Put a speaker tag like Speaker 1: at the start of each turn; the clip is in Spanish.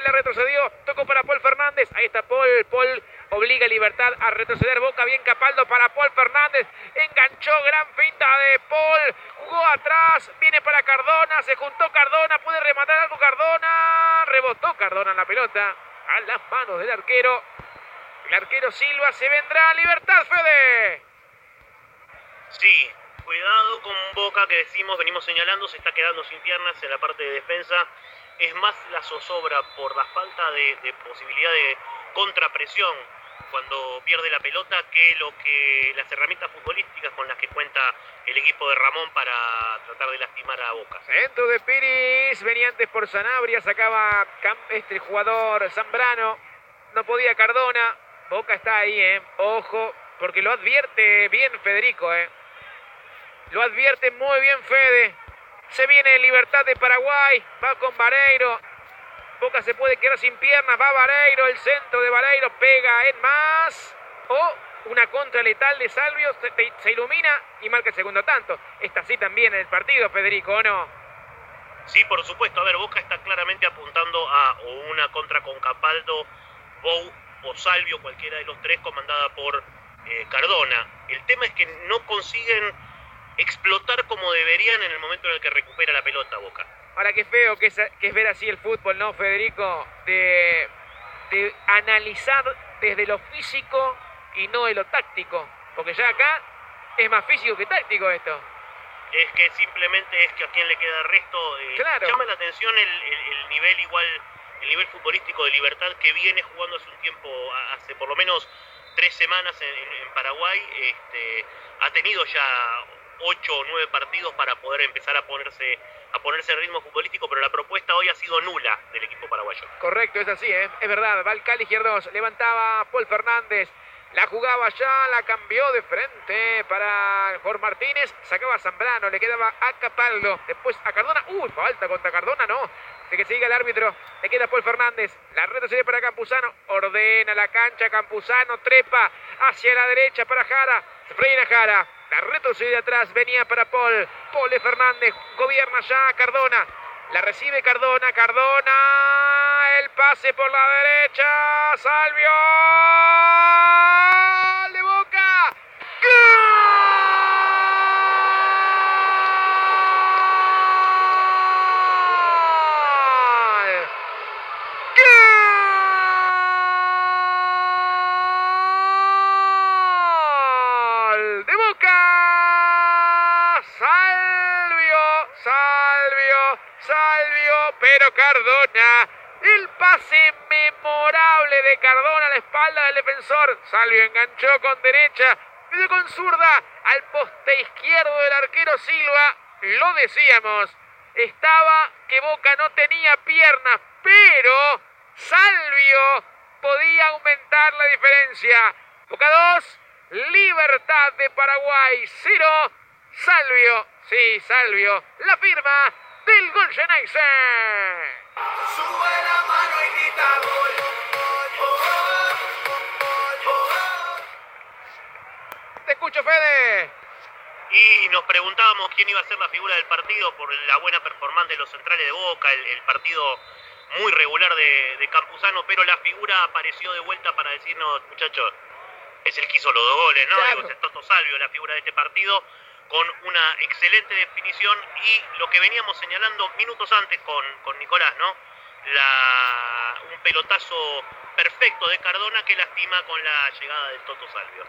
Speaker 1: Le retrocedió, tocó para Paul Fernández. Ahí está Paul. Paul obliga a Libertad a retroceder. Boca bien Capaldo para Paul Fernández. Enganchó, gran finta de Paul. Jugó atrás, viene para Cardona. Se juntó Cardona, puede rematar algo Cardona. Rebotó Cardona en la pelota. A las manos del arquero. El arquero Silva se vendrá Libertad, Fede.
Speaker 2: Sí, cuidado con Boca que decimos, venimos señalando, se está quedando sin piernas en la parte de defensa es más la zozobra por la falta de, posibilidad de contrapresión cuando pierde la pelota que lo que las herramientas futbolísticas con las que cuenta el equipo de Ramón para tratar de lastimar a Boca.
Speaker 1: Centro de Piris, venía antes por Sanabria, sacaba este jugador Zambrano, no podía Cardona, Boca está ahí, eh. ojo, porque lo advierte bien Federico, eh. lo advierte muy bien Fede. Se viene Libertad de Paraguay. Va con Vareiro. Boca se puede quedar sin piernas. Va Vareiro. El centro de Vareiro pega en más. O una contra letal de Salvio. Se, ilumina y marca el segundo tanto. Está así también en el partido, Federico, ¿o no?
Speaker 2: Sí, por supuesto. A ver, Boca está claramente apuntando a una contra con Capaldo, Bou o Salvio, cualquiera de los tres, comandada por eh, Cardona. El tema es que no consiguen explotar como deberían en el momento en el que recupera la pelota Boca.
Speaker 1: Ahora qué feo que es, ver así el fútbol, ¿no, Federico? De, de analizar desde lo físico y no de lo táctico. Porque ya acá es más físico que táctico esto.
Speaker 2: Es que simplemente es que a quien le queda el resto. Eh,
Speaker 1: claro.
Speaker 2: Llama la atención el, nivel igual, el nivel futbolístico de Libertad que viene jugando hace un tiempo, hace por lo menos tres semanas en, Paraguay. Este, ha tenido ya ocho o nueve partidos para poder empezar a ponerse a ponerse ritmo futbolístico, pero la propuesta hoy ha sido nula del equipo paraguayo.
Speaker 1: Correcto, es así, ¿eh? es verdad. Va el Cali izquierdos, levantaba Paul Fernández, la jugaba ya, la cambió de frente para Jorge Martínez, sacaba Zambrano, le quedaba a Capaldo, después a Cardona, uy, falta contra Cardona, no, de que siga el árbitro, le queda Paul Fernández, la retrocede para Campuzano, ordena la cancha, Campuzano trepa hacia la derecha para Jara, frena Jara, la retrocede atrás, venía para Paul. Paul Fernández, gobierna ya Cardona. La recibe Cardona, Cardona. El pase por la derecha. Salvio. Pero Cardona. El pase memorable de Cardona a la espalda del defensor. Salvio enganchó con derecha, pidió con zurda al poste izquierdo del arquero Silva. Lo decíamos, estaba que Boca no tenía piernas, pero Salvio podía aumentar la diferencia. Boca 2, Libertad de Paraguay 0, Salvio, sí, Salvio, la firma del Golgenaise. Sube la mano y grita gol. Te escucho, Fede.
Speaker 2: Y nos preguntábamos quién iba a ser la figura del partido por la buena performance de los centrales de Boca, el, partido muy regular de, de, Campuzano, pero la figura apareció de vuelta para decirnos, muchachos, es el que hizo los dos goles, ¿no? Es el Toto Salvio, la figura de este partido con una excelente definición y lo que veníamos señalando minutos antes con, con Nicolás, ¿no? Un pelotazo perfecto de Cardona que lastima con la llegada del Toto Salvio.